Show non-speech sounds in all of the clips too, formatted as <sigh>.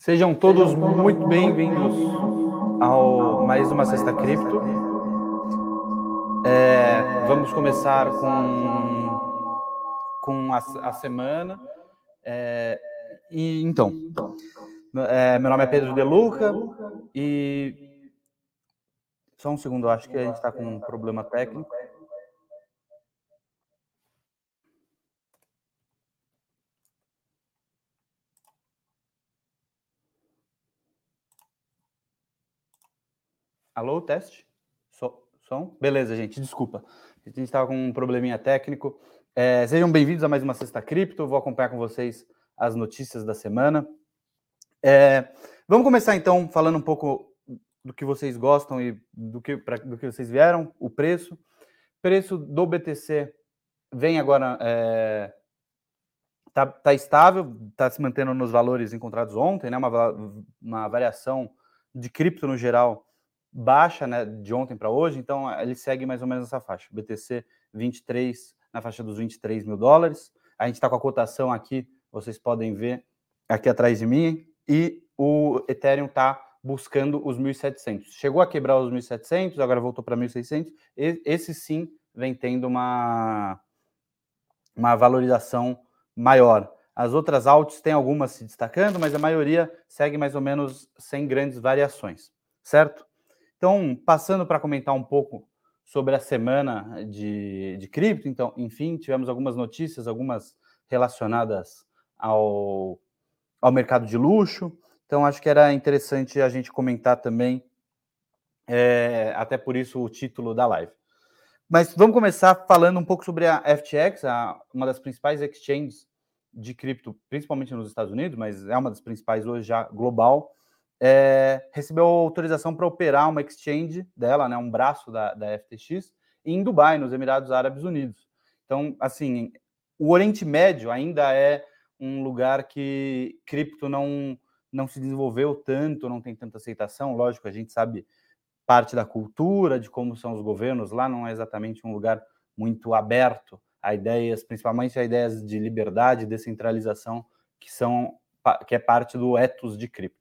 Sejam todos muito bem-vindos ao mais uma Sexta Cripto. É, vamos começar com, com a, a semana. É, e então, é, meu nome é Pedro De Luca e só um segundo, acho que a gente está com um problema técnico. Alô, teste? som? Beleza, gente, desculpa. A gente estava com um probleminha técnico. É, sejam bem-vindos a mais uma Sexta Cripto. Vou acompanhar com vocês as notícias da semana. É, vamos começar então falando um pouco do que vocês gostam e do que, pra, do que vocês vieram, o preço. Preço do BTC vem agora. É, tá, tá estável, está se mantendo nos valores encontrados ontem, né? Uma, uma variação de cripto no geral baixa né, de ontem para hoje, então ele segue mais ou menos essa faixa. BTC 23, na faixa dos 23 mil dólares. A gente está com a cotação aqui, vocês podem ver aqui atrás de mim, e o Ethereum está buscando os 1.700. Chegou a quebrar os 1.700, agora voltou para 1.600. Esse sim vem tendo uma, uma valorização maior. As outras altas tem algumas se destacando, mas a maioria segue mais ou menos sem grandes variações, certo? Então, passando para comentar um pouco sobre a semana de, de cripto, então, enfim, tivemos algumas notícias, algumas relacionadas ao, ao mercado de luxo. Então, acho que era interessante a gente comentar também, é, até por isso o título da live. Mas vamos começar falando um pouco sobre a FTX, a, uma das principais exchanges de cripto, principalmente nos Estados Unidos, mas é uma das principais hoje já global é, recebeu autorização para operar uma exchange dela, né, um braço da, da FTX, em Dubai, nos Emirados Árabes Unidos. Então, assim, o Oriente Médio ainda é um lugar que cripto não, não se desenvolveu tanto, não tem tanta aceitação. Lógico, a gente sabe parte da cultura, de como são os governos lá, não é exatamente um lugar muito aberto a ideias, principalmente a ideias de liberdade, descentralização, que são que é parte do ethos de cripto.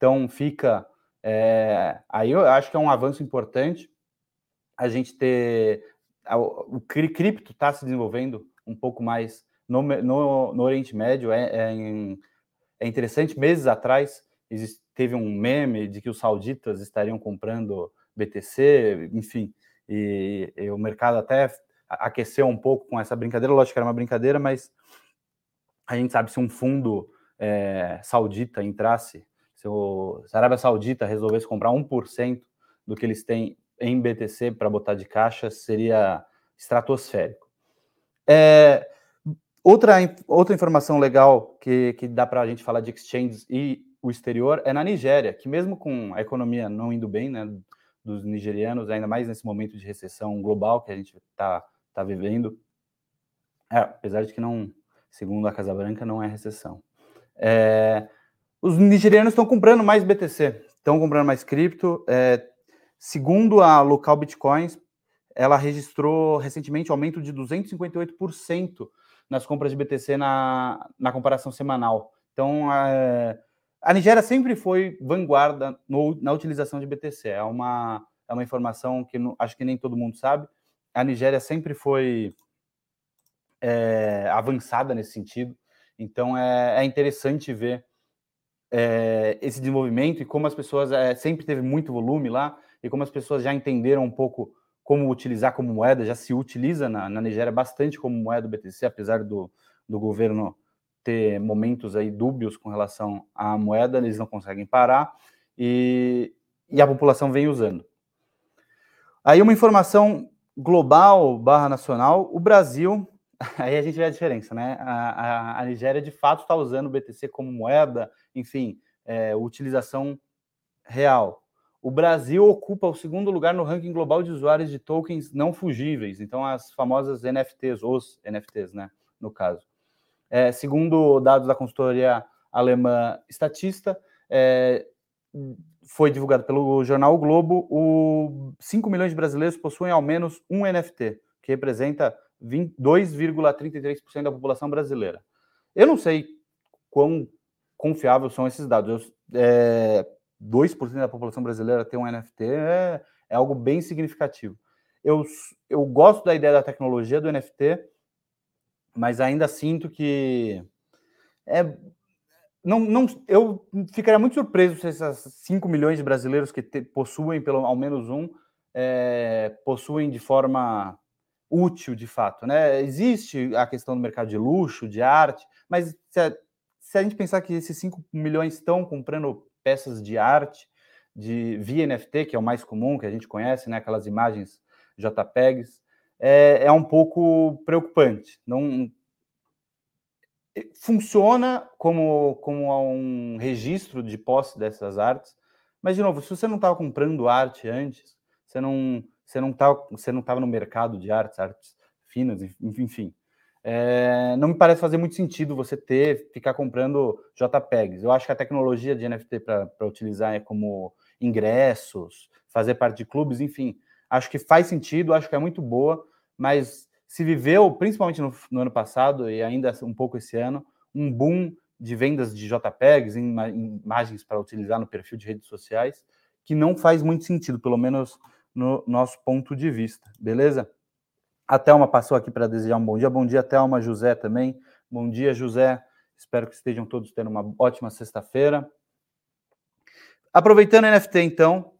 Então fica. É, aí eu acho que é um avanço importante a gente ter. O cripto está se desenvolvendo um pouco mais no, no, no Oriente Médio. É, é, é, interessante. Meses atrás existe, teve um meme de que os sauditas estariam comprando BTC, enfim, e, e o mercado até aqueceu um pouco com essa brincadeira. Lógico que era uma brincadeira, mas a gente sabe se um fundo é, saudita entrasse se, o, se a Arábia Saudita resolvesse comprar 1% do que eles têm em BTC para botar de caixa, seria estratosférico. É, outra, outra informação legal que, que dá para a gente falar de exchanges e o exterior é na Nigéria, que mesmo com a economia não indo bem, né, dos nigerianos, ainda mais nesse momento de recessão global que a gente está tá vivendo, é, apesar de que não, segundo a Casa Branca, não é recessão. É, os nigerianos estão comprando mais BTC, estão comprando mais cripto. É, segundo a local Bitcoins, ela registrou recentemente um aumento de 258% nas compras de BTC na, na comparação semanal. Então, a Nigéria sempre foi vanguarda no, na utilização de BTC. É uma, é uma informação que não, acho que nem todo mundo sabe. A Nigéria sempre foi é, avançada nesse sentido. Então, é, é interessante ver é, esse desenvolvimento e como as pessoas é, sempre teve muito volume lá e como as pessoas já entenderam um pouco como utilizar como moeda, já se utiliza na, na Nigéria bastante como moeda do BTC, apesar do, do governo ter momentos aí dúbios com relação à moeda, eles não conseguem parar e, e a população vem usando. Aí uma informação global barra nacional, o Brasil, <laughs> aí a gente vê a diferença, né? A, a, a Nigéria de fato está usando o BTC como moeda, enfim, é, utilização real. O Brasil ocupa o segundo lugar no ranking global de usuários de tokens não fugíveis, então as famosas NFTs, os NFTs, né, no caso. É, segundo dados da consultoria alemã Statista, é, foi divulgado pelo jornal o Globo, o 5 milhões de brasileiros possuem ao menos um NFT, que representa 2,33% da população brasileira. Eu não sei quão confiável são esses dados. Eu, é, 2% da população brasileira tem um NFT é, é algo bem significativo. Eu, eu gosto da ideia da tecnologia do NFT, mas ainda sinto que é, não, não, eu ficaria muito surpreso se essas 5 milhões de brasileiros que te, possuem pelo ao menos um é, possuem de forma útil de fato. Né? Existe a questão do mercado de luxo, de arte, mas se se a gente pensar que esses 5 milhões estão comprando peças de arte de via NFT, que é o mais comum, que a gente conhece, né? aquelas imagens JPEGs, é, é um pouco preocupante. Não, funciona como, como um registro de posse dessas artes, mas, de novo, se você não estava comprando arte antes, você não você não estava você não tava no mercado de artes, artes finas, enfim. É, não me parece fazer muito sentido você ter, ficar comprando JPEGs. Eu acho que a tecnologia de NFT para utilizar é como ingressos, fazer parte de clubes, enfim, acho que faz sentido, acho que é muito boa, mas se viveu, principalmente no, no, ano passado e ainda um pouco esse ano, um boom de vendas de JPEGs, em, em imagens para utilizar no perfil de redes sociais, que não faz muito sentido, pelo menos no nosso ponto de vista, beleza? A Thelma passou aqui para desejar um bom dia. Bom dia, Thelma, José também. Bom dia, José. Espero que estejam todos tendo uma ótima sexta-feira. Aproveitando a NFT, então,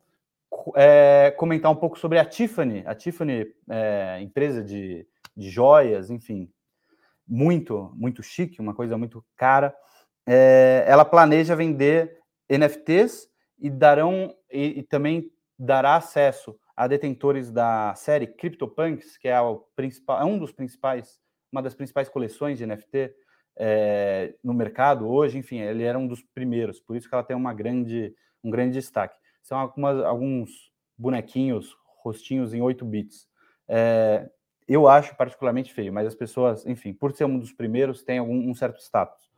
é, comentar um pouco sobre a Tiffany. A Tiffany é empresa de de joias, enfim, muito, muito chique, uma coisa muito cara. É, ela planeja vender NFTs e darão e, e, também dará acesso a detentores da série CryptoPunks, que é, o principal, é um dos principais, uma das principais coleções de NFT é, no mercado hoje. Enfim, ele era um dos primeiros, por isso que ela tem uma grande, um grande destaque. São algumas, alguns bonequinhos, rostinhos em 8 bits. É, eu acho particularmente feio, mas as pessoas, enfim, por ser um dos primeiros, tem algum, um certo status.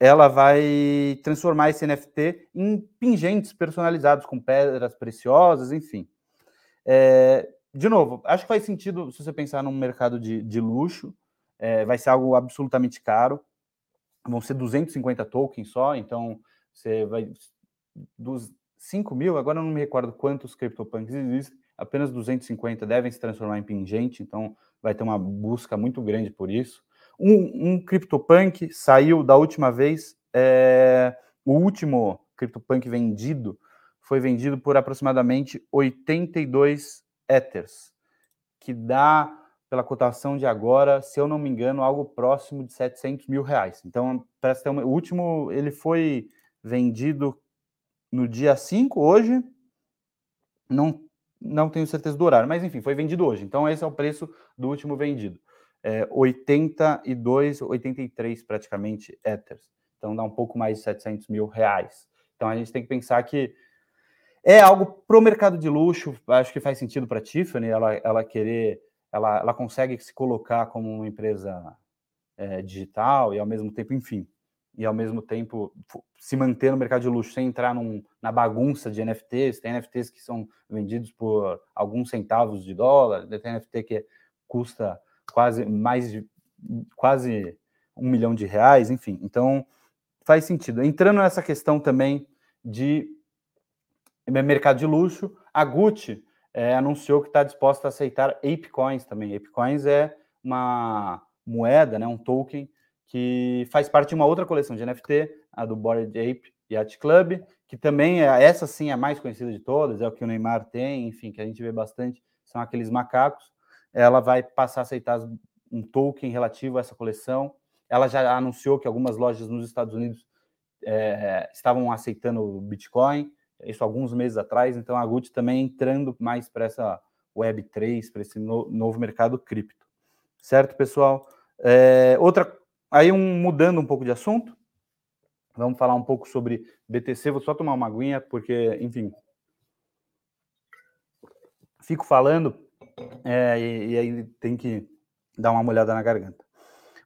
Ela vai transformar esse NFT em pingentes personalizados com pedras preciosas, enfim. É, de novo, acho que faz sentido se você pensar num mercado de, de luxo, é, vai ser algo absolutamente caro. Vão ser 250 tokens só, então você vai. Dos 5 mil, agora eu não me recordo quantos CryptoPunks existem, apenas 250 devem se transformar em pingente, então vai ter uma busca muito grande por isso. Um, um CryptoPunk saiu da última vez, é, o último CryptoPunk vendido foi vendido por aproximadamente 82 Ethers, que dá, pela cotação de agora, se eu não me engano, algo próximo de 700 mil reais. Então, ter uma, o último, ele foi vendido no dia 5, hoje, não não tenho certeza do horário, mas enfim, foi vendido hoje. Então, esse é o preço do último vendido. É 82, 83 praticamente Ethers. Então, dá um pouco mais de 700 mil reais. Então, a gente tem que pensar que é algo para o mercado de luxo. Acho que faz sentido para Tiffany ela, ela querer, ela, ela consegue se colocar como uma empresa é, digital e ao mesmo tempo, enfim, e ao mesmo tempo se manter no mercado de luxo sem entrar num, na bagunça de NFTs. Tem NFTs que são vendidos por alguns centavos de dólar, tem NFT que custa quase mais de quase um milhão de reais, enfim. Então faz sentido. Entrando nessa questão também de mercado de luxo, a Gucci é, anunciou que está disposta a aceitar ApeCoins também. ApeCoins é uma moeda, né, um token que faz parte de uma outra coleção de NFT, a do Bored Ape Yacht Club, que também é essa sim é a mais conhecida de todas, é o que o Neymar tem, enfim, que a gente vê bastante, são aqueles macacos. Ela vai passar a aceitar um token relativo a essa coleção. Ela já anunciou que algumas lojas nos Estados Unidos é, estavam aceitando o Bitcoin, isso alguns meses atrás, então a Gucci também entrando mais para essa Web3, para esse no, novo mercado cripto. Certo, pessoal? É, outra Aí, um, mudando um pouco de assunto, vamos falar um pouco sobre BTC. Vou só tomar uma aguinha, porque, enfim, fico falando é, e, e, aí tem que dar uma molhada na garganta.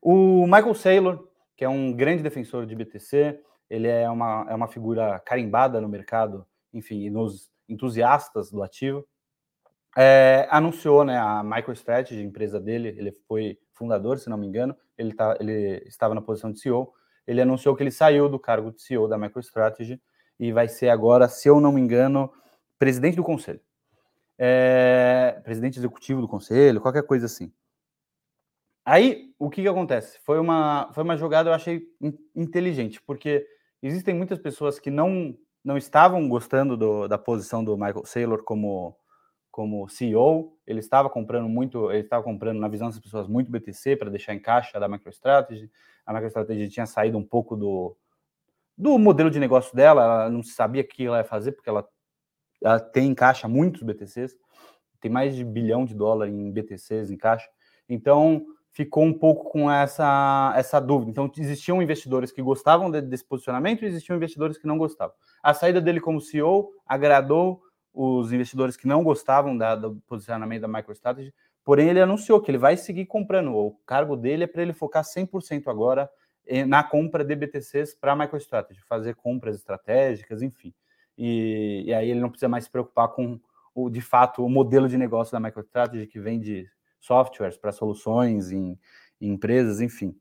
O Michael Saylor, que é um grande defensor de BTC, ele é uma, é uma figura carimbada no mercado, enfim, nos entusiastas do ativo, é, anunciou né, a MicroStrategy, empresa dele, ele foi fundador, se não me engano, ele, tá, ele estava na posição de CEO, ele anunciou que ele saiu do cargo de CEO da MicroStrategy e vai ser agora, se eu não me engano, presidente do conselho. É, presidente executivo do conselho, qualquer coisa assim. Aí, o que, que acontece? Foi uma, foi uma jogada, eu achei inteligente, porque existem muitas pessoas que não, não estavam gostando do, da posição do Michael Saylor como, como CEO. Ele estava comprando muito, ele estava comprando, na visão das pessoas, muito BTC para deixar em caixa da MicroStrategy. A MicroStrategy tinha saído um pouco do, do modelo de negócio dela, ela não sabia o que ela ia fazer, porque ela, ela tem em caixa muitos BTCs, tem mais de bilhão de dólar em BTCs em caixa. Então, ficou um pouco com essa, essa dúvida. Então, existiam investidores que gostavam de, desse posicionamento e existiam investidores que não gostavam. A saída dele como CEO agradou os investidores que não gostavam da, do posicionamento da MicroStrategy, porém ele anunciou que ele vai seguir comprando. O cargo dele é para ele focar 100% agora na compra de BTCs para a MicroStrategy, fazer compras estratégicas, enfim. E, e, aí ele não precisa mais se preocupar com, o, de fato, o modelo de negócio da MicroStrategy que vem de softwares para soluções em, em, empresas, enfim.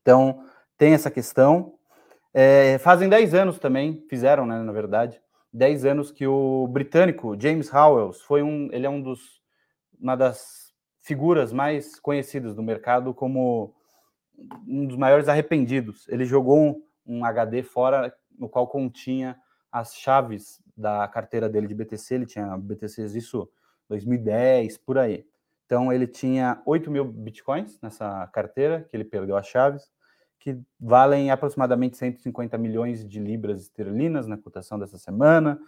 Então, tem essa questão. É, fazem 10 anos também, fizeram, né, na verdade, 10 anos que o britânico James Howells foi um, ele é um dos, uma das figuras mais conhecidas do mercado como um dos maiores arrependidos. Ele jogou um, um HD fora no qual continha as chaves da carteira dele de BTC, ele tinha BTCs isso 2010, por aí. Então ele tinha 8 mil bitcoins nessa carteira, que ele perdeu as chaves, que valem aproximadamente 150 milhões de libras esterlinas na cotação dessa semana,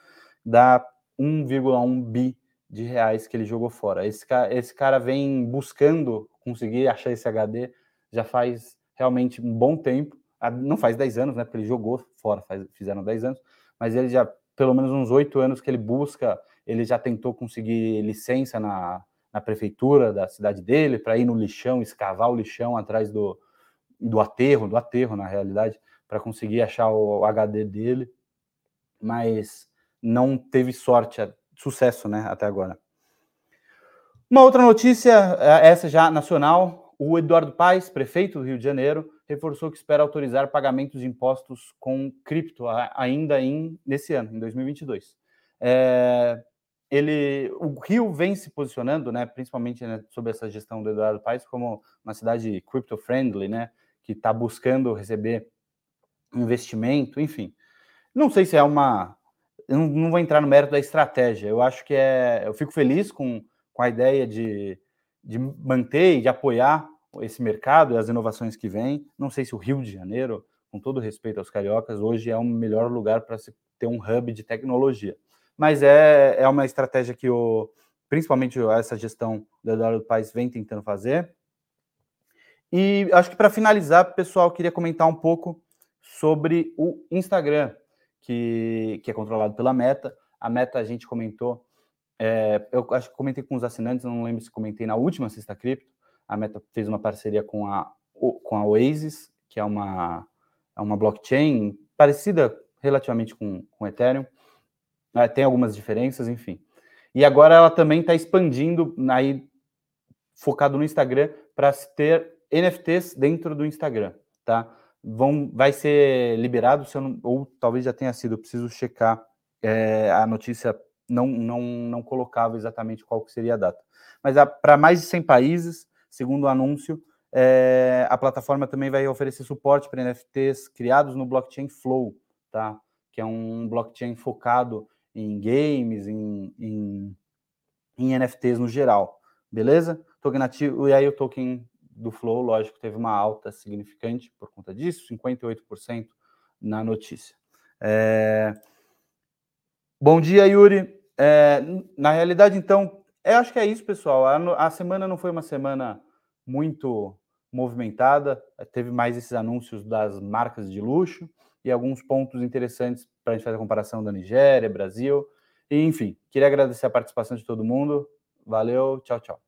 dá 1,1 bi de reais que ele jogou fora. Esse cara, esse cara vem buscando conseguir achar esse HD já faz realmente um bom tempo, ah, não faz 10 anos, né, porque ele jogou fora, faz, fizeram 10 anos, mas ele já, pelo menos uns 8 anos que ele busca, ele já tentou conseguir licença na, na prefeitura da cidade dele para ir no lixão, escavar o lixão atrás do, do aterro, do aterro na realidade, para conseguir achar o, HD dele, mas não teve sorte, sucesso, né, até agora. Uma outra notícia, é, essa já nacional, o Eduardo Paes, prefeito do Rio de Janeiro, reforçou que espera autorizar pagamentos de impostos com cripto ainda em, nesse ano, em 2022. É, ele, o Rio vem se posicionando, né, principalmente né, sobre essa gestão do Eduardo Paes, como uma cidade crypto-friendly, né, que está buscando receber investimento, enfim. Não sei se é uma. Eu não, vou entrar no mérito da estratégia. Eu acho que é. Eu fico feliz com, com a ideia de de manter e de apoiar esse mercado e as inovações que vêm. Não sei se o Rio de Janeiro, com todo respeito aos cariocas, hoje é o melhor lugar para se ter um hub de tecnologia. Mas é, é uma estratégia que o, principalmente essa gestão do Eduardo Paes vem tentando fazer. E acho que para finalizar, pessoal, queria comentar um pouco sobre o Instagram, que, que é controlado pela Meta. A Meta, a gente comentou é, eu acho que comentei com os assinantes, não lembro se comentei na última Sexta Cripto. A Meta fez uma parceria com a, com a Oasis, que é uma, é uma blockchain parecida relativamente com, com Ethereum. É, tem algumas diferenças, enfim. E agora ela também está expandindo, aí, focado no Instagram, para ter NFTs dentro do Instagram, tá? Vão, vai ser liberado, se não, ou talvez já tenha sido, preciso checar é, a notícia não, não, não colocava exatamente qual seria a data. Mas para mais de 100 países, segundo o anúncio, é, a plataforma também vai oferecer suporte para NFTs criados no blockchain Flow, tá? que é um blockchain focado em games, em, em, em NFTs no geral, beleza? Token ativo, e aí o token do Flow, lógico, teve uma alta significante por conta disso, 58% na notícia. É... Bom dia, Yuri. É, na realidade, então, eu acho que é isso, pessoal. A, a, semana não foi uma semana muito movimentada, teve mais esses anúncios das marcas de luxo e alguns pontos interessantes para a gente fazer a comparação da Nigéria, Brasil. E, enfim, queria agradecer a participação de todo mundo. Valeu, tchau, tchau.